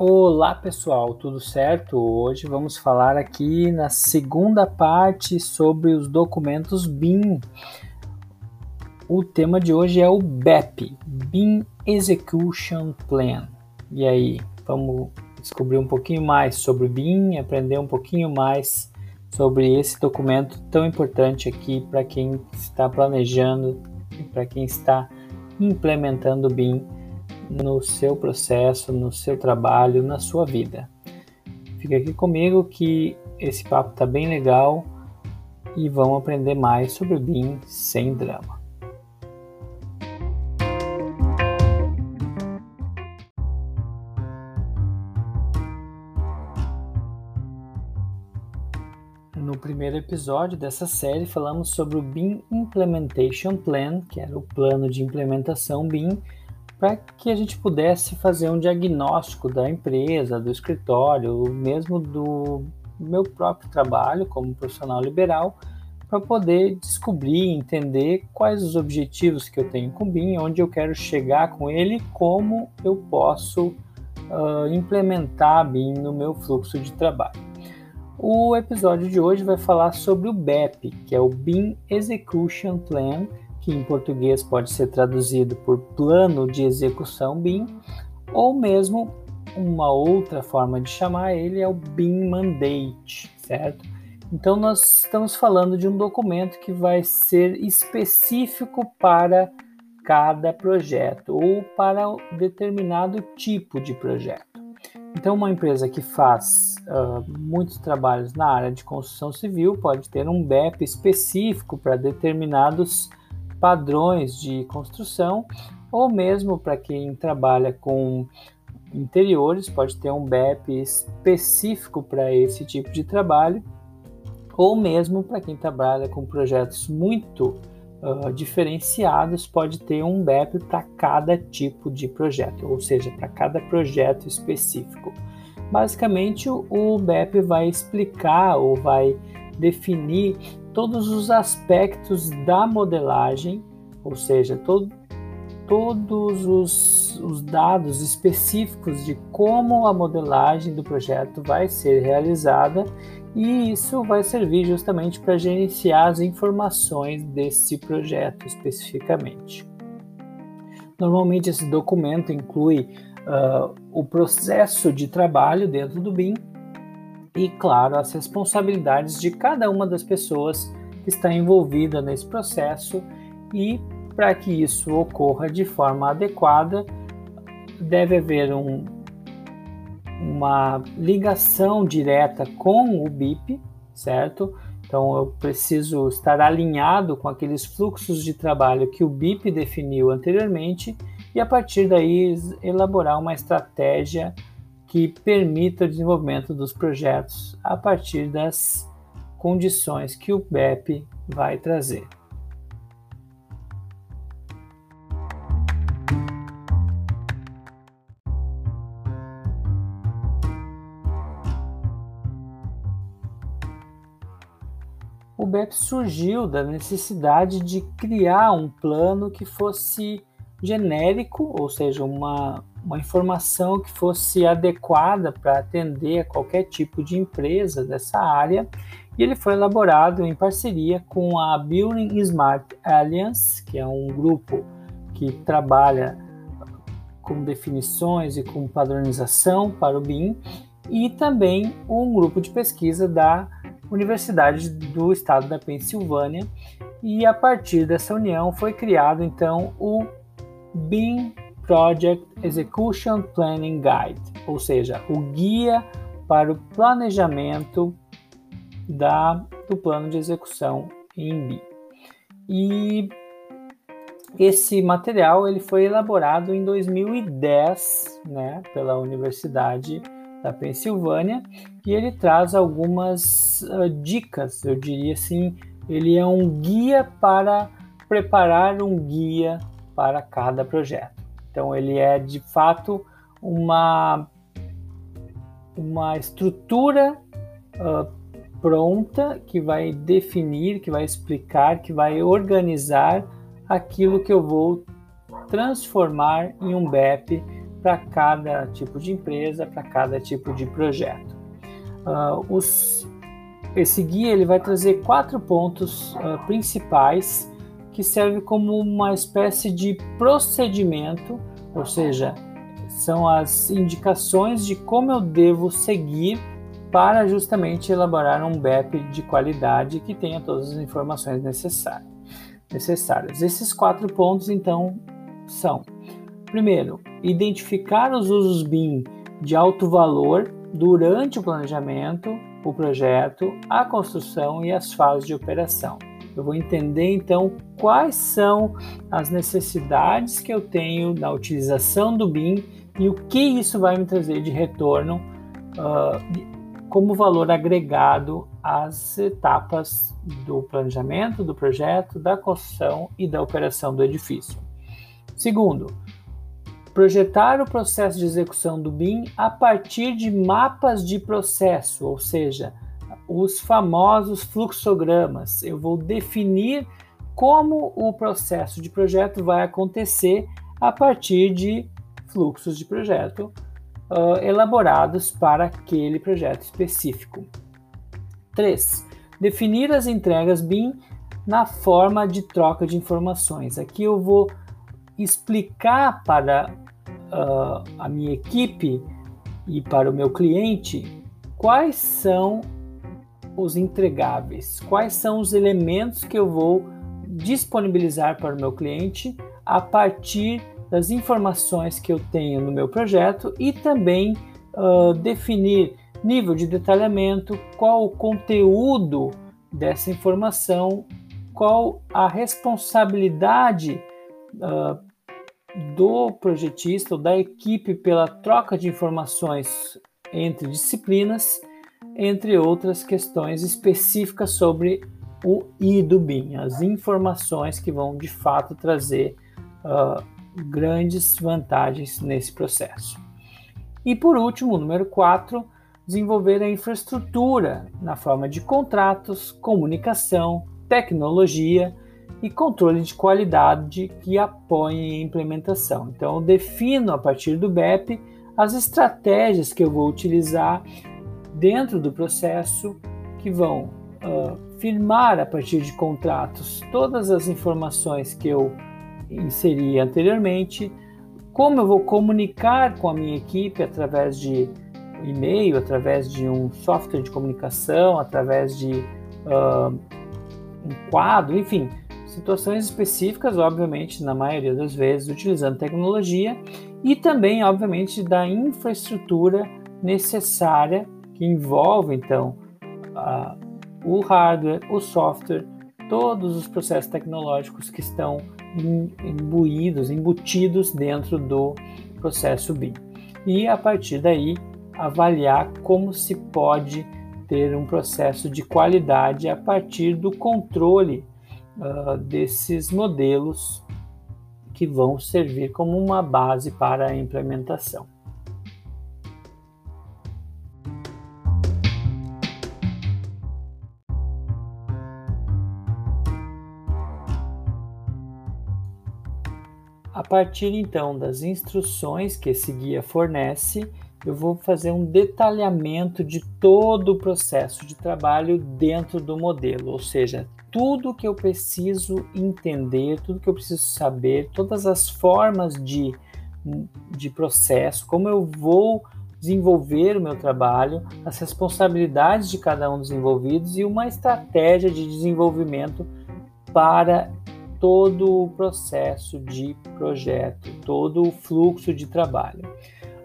Olá pessoal, tudo certo? Hoje vamos falar aqui na segunda parte sobre os documentos BIM. O tema de hoje é o BEP, BIM Execution Plan. E aí, vamos descobrir um pouquinho mais sobre o BIM, aprender um pouquinho mais sobre esse documento tão importante aqui para quem está planejando e para quem está implementando o BIM no seu processo, no seu trabalho, na sua vida. Fica aqui comigo que esse papo tá bem legal e vamos aprender mais sobre o BIM sem drama. No primeiro episódio dessa série, falamos sobre o BIM Implementation Plan, que era o plano de implementação BIM, para que a gente pudesse fazer um diagnóstico da empresa, do escritório, mesmo do meu próprio trabalho como profissional liberal, para poder descobrir, entender quais os objetivos que eu tenho com o BIM, onde eu quero chegar com ele, como eu posso uh, implementar BIM no meu fluxo de trabalho. O episódio de hoje vai falar sobre o BEP, que é o BIM Execution Plan, que em português pode ser traduzido por plano de execução BIM, ou mesmo uma outra forma de chamar ele é o BIM Mandate, certo? Então nós estamos falando de um documento que vai ser específico para cada projeto ou para determinado tipo de projeto. Então, uma empresa que faz uh, muitos trabalhos na área de construção civil pode ter um BEP específico para determinados padrões de construção, ou mesmo para quem trabalha com interiores, pode ter um BEP específico para esse tipo de trabalho, ou mesmo para quem trabalha com projetos muito uh, diferenciados, pode ter um BEP para cada tipo de projeto, ou seja, para cada projeto específico. Basicamente, o BEP vai explicar ou vai definir todos os aspectos da modelagem, ou seja, todo, todos os, os dados específicos de como a modelagem do projeto vai ser realizada e isso vai servir justamente para gerenciar as informações desse projeto especificamente. Normalmente esse documento inclui uh, o processo de trabalho dentro do BIM e, claro, as responsabilidades de cada uma das pessoas que está envolvida nesse processo e para que isso ocorra de forma adequada, deve haver um, uma ligação direta com o BIP, certo? Então eu preciso estar alinhado com aqueles fluxos de trabalho que o BIP definiu anteriormente e a partir daí elaborar uma estratégia que permita o desenvolvimento dos projetos a partir das condições que o BEP vai trazer. O BEP surgiu da necessidade de criar um plano que fosse genérico, ou seja, uma, uma informação que fosse adequada para atender a qualquer tipo de empresa dessa área, e ele foi elaborado em parceria com a Building Smart Alliance, que é um grupo que trabalha com definições e com padronização para o BIM, e também um grupo de pesquisa da Universidade do Estado da Pensilvânia, e a partir dessa união foi criado então o BIM Project Execution Planning Guide, ou seja, o guia para o planejamento da, do plano de execução em BIM. E esse material ele foi elaborado em 2010 né, pela Universidade da Pensilvânia e ele traz algumas uh, dicas, eu diria assim, ele é um guia para preparar um guia para cada projeto. Então ele é de fato uma, uma estrutura uh, pronta que vai definir, que vai explicar, que vai organizar aquilo que eu vou transformar em um BEP para cada tipo de empresa, para cada tipo de projeto. Uh, os, esse guia ele vai trazer quatro pontos uh, principais que servem como uma espécie de procedimento, ou seja, são as indicações de como eu devo seguir para justamente elaborar um BEP de qualidade que tenha todas as informações necessárias. Esses quatro pontos, então, são: primeiro, identificar os usos BIM de alto valor durante o planejamento, o projeto, a construção e as fases de operação. Eu vou entender então quais são as necessidades que eu tenho na utilização do BIM e o que isso vai me trazer de retorno uh, como valor agregado às etapas do planejamento, do projeto, da construção e da operação do edifício. Segundo, projetar o processo de execução do BIM a partir de mapas de processo, ou seja, os famosos fluxogramas. Eu vou definir como o processo de projeto vai acontecer a partir de fluxos de projeto uh, elaborados para aquele projeto específico. 3. Definir as entregas BIM na forma de troca de informações. Aqui eu vou explicar para uh, a minha equipe e para o meu cliente quais são os entregáveis, quais são os elementos que eu vou disponibilizar para o meu cliente a partir das informações que eu tenho no meu projeto e também uh, definir nível de detalhamento, qual o conteúdo dessa informação, qual a responsabilidade uh, do projetista ou da equipe pela troca de informações entre disciplinas, entre outras questões específicas sobre o I do BIM, as informações que vão de fato trazer uh, grandes vantagens nesse processo. E por último, número 4, desenvolver a infraestrutura na forma de contratos, comunicação, tecnologia e controle de qualidade que apoiem a implementação. Então, eu defino a partir do BEP as estratégias que eu vou utilizar dentro do processo que vão uh, firmar a partir de contratos todas as informações que eu inseri anteriormente, como eu vou comunicar com a minha equipe através de e-mail, através de um software de comunicação, através de uh, um quadro, enfim, situações específicas, obviamente, na maioria das vezes, utilizando tecnologia e também, obviamente, da infraestrutura necessária que envolve, então, o hardware, o software, todos os processos tecnológicos que estão imbuídos, embutidos dentro do processo BIM. E a partir daí avaliar como se pode ter um processo de qualidade a partir do controle uh, desses modelos que vão servir como uma base para a implementação. Partir então das instruções que esse guia fornece, eu vou fazer um detalhamento de todo o processo de trabalho dentro do modelo, ou seja, tudo que eu preciso entender, tudo que eu preciso saber, todas as formas de, de processo, como eu vou desenvolver o meu trabalho, as responsabilidades de cada um dos envolvidos e uma estratégia de desenvolvimento para todo o processo de projeto, todo o fluxo de trabalho.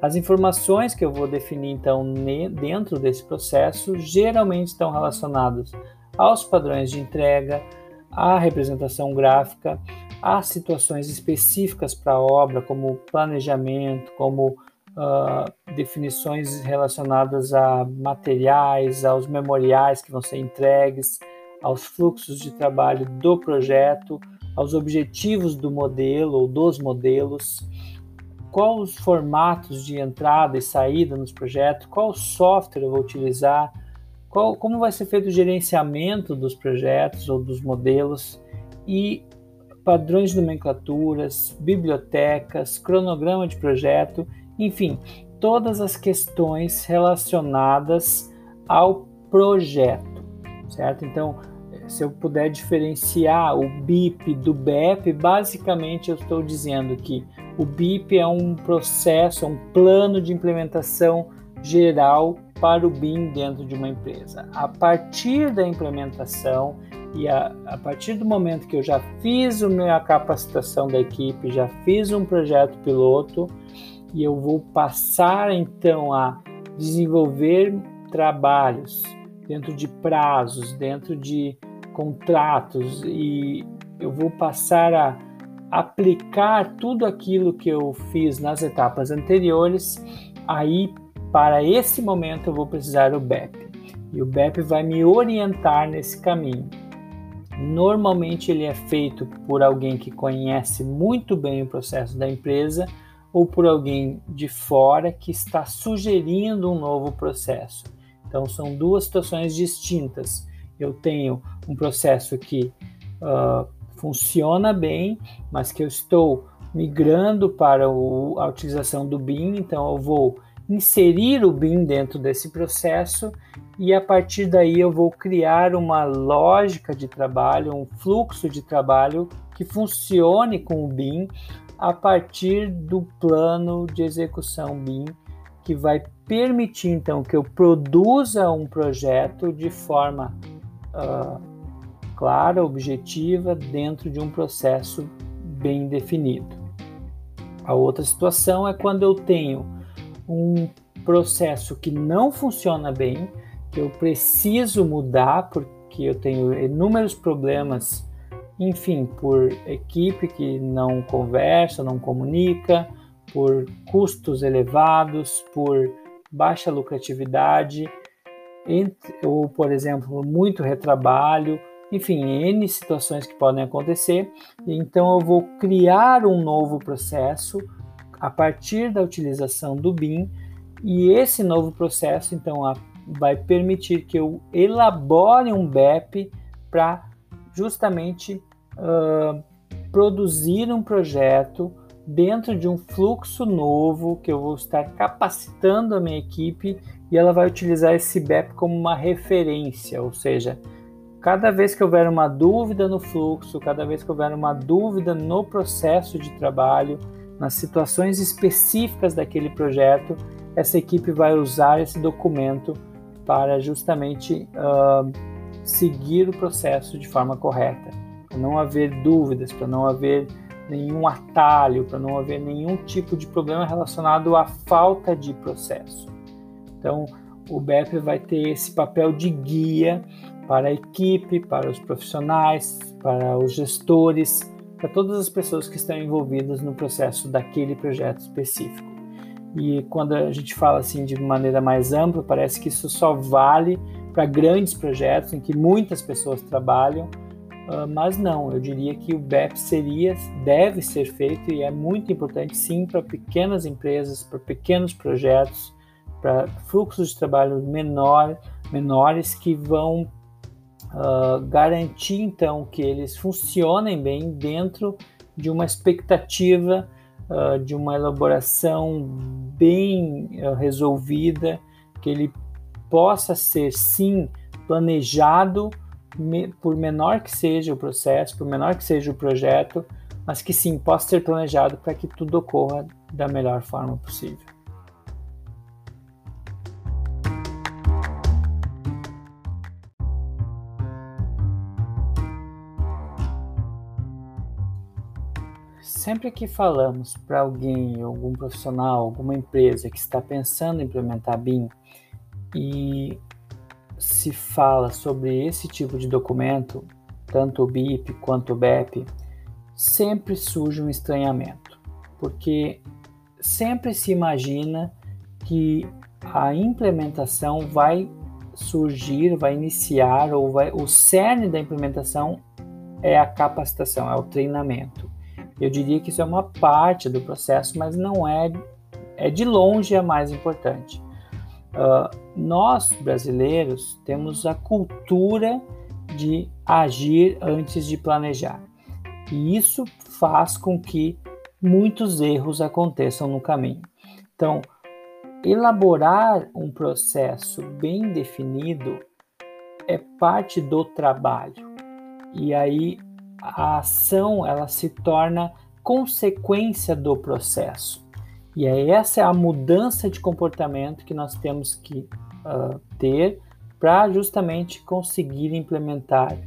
As informações que eu vou definir então dentro desse processo geralmente estão relacionadas aos padrões de entrega, à representação gráfica, às situações específicas para a obra, como planejamento, como uh, definições relacionadas a materiais, aos memoriais que vão ser entregues, aos fluxos de trabalho do projeto, aos objetivos do modelo ou dos modelos, quais os formatos de entrada e saída nos projetos, qual software eu vou utilizar, qual, como vai ser feito o gerenciamento dos projetos ou dos modelos e padrões de nomenclaturas, bibliotecas, cronograma de projeto enfim, todas as questões relacionadas ao projeto, certo? Então, se eu puder diferenciar o BIP do BEP, basicamente eu estou dizendo que o BIP é um processo, é um plano de implementação geral para o BIM dentro de uma empresa. A partir da implementação e a, a partir do momento que eu já fiz a minha capacitação da equipe, já fiz um projeto piloto e eu vou passar então a desenvolver trabalhos dentro de prazos, dentro de contratos e eu vou passar a aplicar tudo aquilo que eu fiz nas etapas anteriores, aí para esse momento eu vou precisar do BEP. E o BEP vai me orientar nesse caminho. Normalmente ele é feito por alguém que conhece muito bem o processo da empresa ou por alguém de fora que está sugerindo um novo processo. Então são duas situações distintas. Eu tenho um processo que uh, funciona bem, mas que eu estou migrando para o, a utilização do BIM, então eu vou inserir o BIM dentro desse processo e a partir daí eu vou criar uma lógica de trabalho, um fluxo de trabalho que funcione com o BIM a partir do plano de execução BIM que vai permitir então que eu produza um projeto de forma uh, clara, objetiva, dentro de um processo bem definido. A outra situação é quando eu tenho um processo que não funciona bem, que eu preciso mudar porque eu tenho inúmeros problemas, enfim, por equipe que não conversa, não comunica, por custos elevados, por baixa lucratividade, ou, por exemplo, muito retrabalho, enfim, N situações que podem acontecer. Então, eu vou criar um novo processo a partir da utilização do BIM e esse novo processo, então, vai permitir que eu elabore um BEP para justamente uh, produzir um projeto dentro de um fluxo novo que eu vou estar capacitando a minha equipe e ela vai utilizar esse BEP como uma referência, ou seja, Cada vez que houver uma dúvida no fluxo, cada vez que houver uma dúvida no processo de trabalho, nas situações específicas daquele projeto, essa equipe vai usar esse documento para justamente uh, seguir o processo de forma correta, para não haver dúvidas, para não haver nenhum atalho, para não haver nenhum tipo de problema relacionado à falta de processo. Então, o BEP vai ter esse papel de guia para a equipe, para os profissionais, para os gestores, para todas as pessoas que estão envolvidas no processo daquele projeto específico. E quando a gente fala assim de maneira mais ampla, parece que isso só vale para grandes projetos em que muitas pessoas trabalham, uh, mas não, eu diria que o BEP seria, deve ser feito e é muito importante sim para pequenas empresas, para pequenos projetos, para fluxos de trabalho menor, menores que vão uh, garantir então que eles funcionem bem dentro de uma expectativa uh, de uma elaboração bem uh, resolvida, que ele possa ser sim planejado, me, por menor que seja o processo, por menor que seja o projeto, mas que sim possa ser planejado para que tudo ocorra da melhor forma possível. Sempre que falamos para alguém, algum profissional, alguma empresa que está pensando em implementar BIM e se fala sobre esse tipo de documento, tanto o BIP quanto o BEP, sempre surge um estranhamento, porque sempre se imagina que a implementação vai surgir, vai iniciar, ou vai, o cerne da implementação é a capacitação, é o treinamento. Eu diria que isso é uma parte do processo, mas não é, é de longe a mais importante. Uh, nós, brasileiros, temos a cultura de agir antes de planejar. E isso faz com que muitos erros aconteçam no caminho. Então, elaborar um processo bem definido é parte do trabalho. E aí a ação ela se torna consequência do processo. E aí essa é a mudança de comportamento que nós temos que uh, ter para justamente conseguir implementar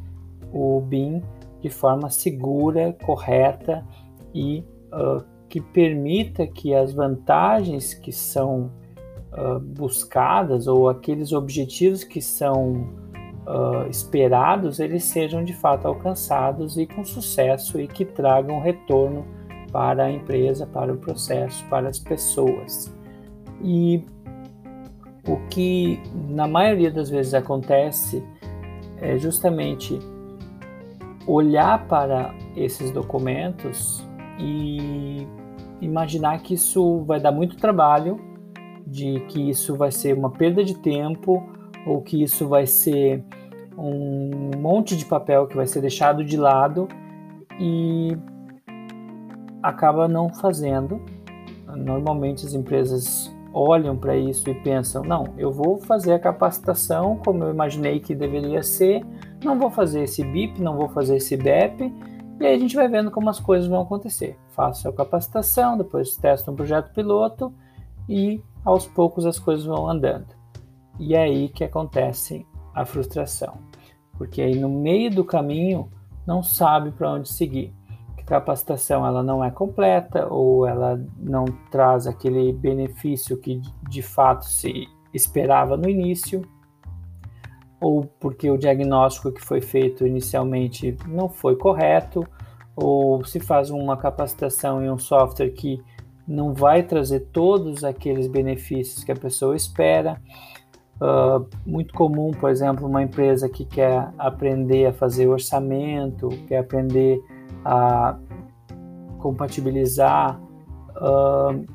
o BIM de forma segura, correta e uh, que permita que as vantagens que são uh, buscadas ou aqueles objetivos que são uh, esperados eles sejam de fato alcançados e com sucesso e que tragam retorno para a empresa, para o processo, para as pessoas. E o que na maioria das vezes acontece é justamente olhar para esses documentos e imaginar que isso vai dar muito trabalho, de que isso vai ser uma perda de tempo ou que isso vai ser um monte de papel que vai ser deixado de lado e acaba não fazendo. Normalmente as empresas olham para isso e pensam: não, eu vou fazer a capacitação como eu imaginei que deveria ser, não vou fazer esse BIP, não vou fazer esse BEP, e aí a gente vai vendo como as coisas vão acontecer. Faço a capacitação, depois testo um projeto piloto e aos poucos as coisas vão andando. E é aí que acontece a frustração, porque aí no meio do caminho não sabe para onde seguir capacitação ela não é completa ou ela não traz aquele benefício que de fato se esperava no início, ou porque o diagnóstico que foi feito inicialmente não foi correto, ou se faz uma capacitação em um software que não vai trazer todos aqueles benefícios que a pessoa espera. Uh, muito comum, por exemplo, uma empresa que quer aprender a fazer orçamento, quer aprender a compatibilizar, uh,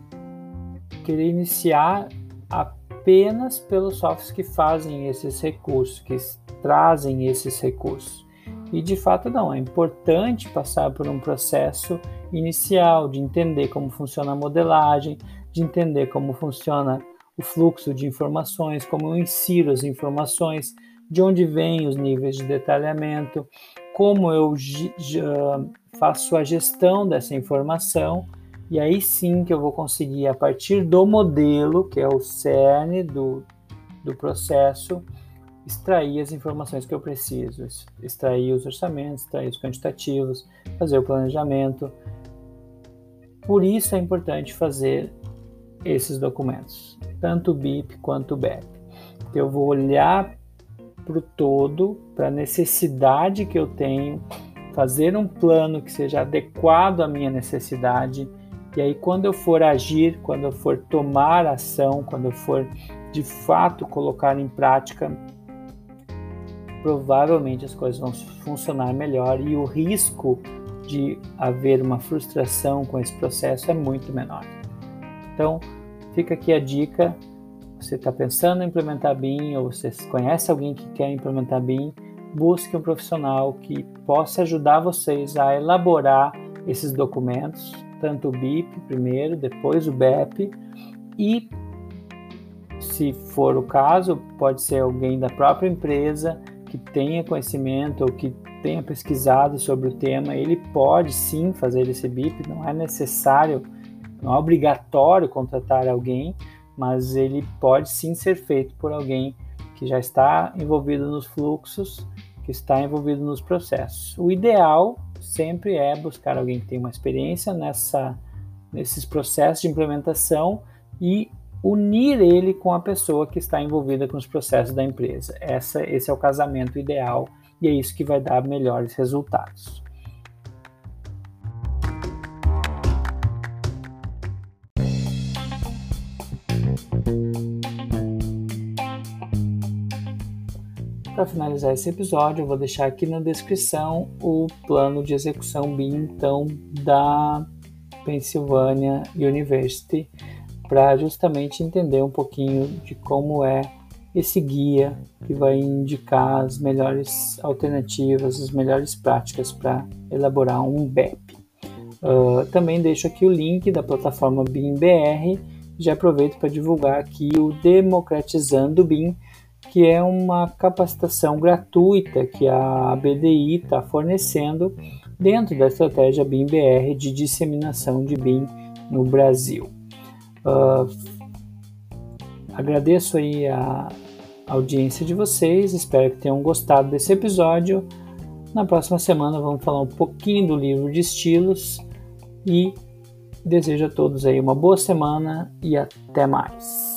querer iniciar apenas pelos softwares que fazem esses recursos, que trazem esses recursos. E de fato não, é importante passar por um processo inicial de entender como funciona a modelagem, de entender como funciona o fluxo de informações, como eu insiro as informações, de onde vêm os níveis de detalhamento, como eu faço a gestão dessa informação e aí sim que eu vou conseguir, a partir do modelo, que é o cerne do, do processo, extrair as informações que eu preciso, extrair os orçamentos, extrair os quantitativos, fazer o planejamento. Por isso é importante fazer esses documentos, tanto BIP quanto BEP. Eu vou olhar para o todo, para a necessidade que eu tenho, fazer um plano que seja adequado à minha necessidade. E aí, quando eu for agir, quando eu for tomar ação, quando eu for de fato colocar em prática, provavelmente as coisas vão funcionar melhor e o risco de haver uma frustração com esse processo é muito menor. Então, fica aqui a dica. Você está pensando em implementar BIM ou você conhece alguém que quer implementar BIM, busque um profissional que possa ajudar vocês a elaborar esses documentos, tanto o BIP primeiro, depois o BEP e se for o caso, pode ser alguém da própria empresa que tenha conhecimento ou que tenha pesquisado sobre o tema, ele pode sim fazer esse BIP, não é necessário, não é obrigatório contratar alguém, mas ele pode sim ser feito por alguém que já está envolvido nos fluxos, que está envolvido nos processos. O ideal sempre é buscar alguém que tenha uma experiência nessa, nesses processos de implementação e unir ele com a pessoa que está envolvida com os processos da empresa. Essa, esse é o casamento ideal e é isso que vai dar melhores resultados. Para finalizar esse episódio, eu vou deixar aqui na descrição o plano de execução BIM então, da Pennsylvania University para justamente entender um pouquinho de como é esse guia que vai indicar as melhores alternativas, as melhores práticas para elaborar um BEP. Uh, também deixo aqui o link da plataforma BIMBR Já aproveito para divulgar aqui o Democratizando BIM, que é uma capacitação gratuita que a BDI está fornecendo dentro da estratégia BIM-BR de disseminação de BIM no Brasil. Uh, agradeço aí a audiência de vocês, espero que tenham gostado desse episódio. Na próxima semana vamos falar um pouquinho do livro de estilos e desejo a todos aí uma boa semana e até mais.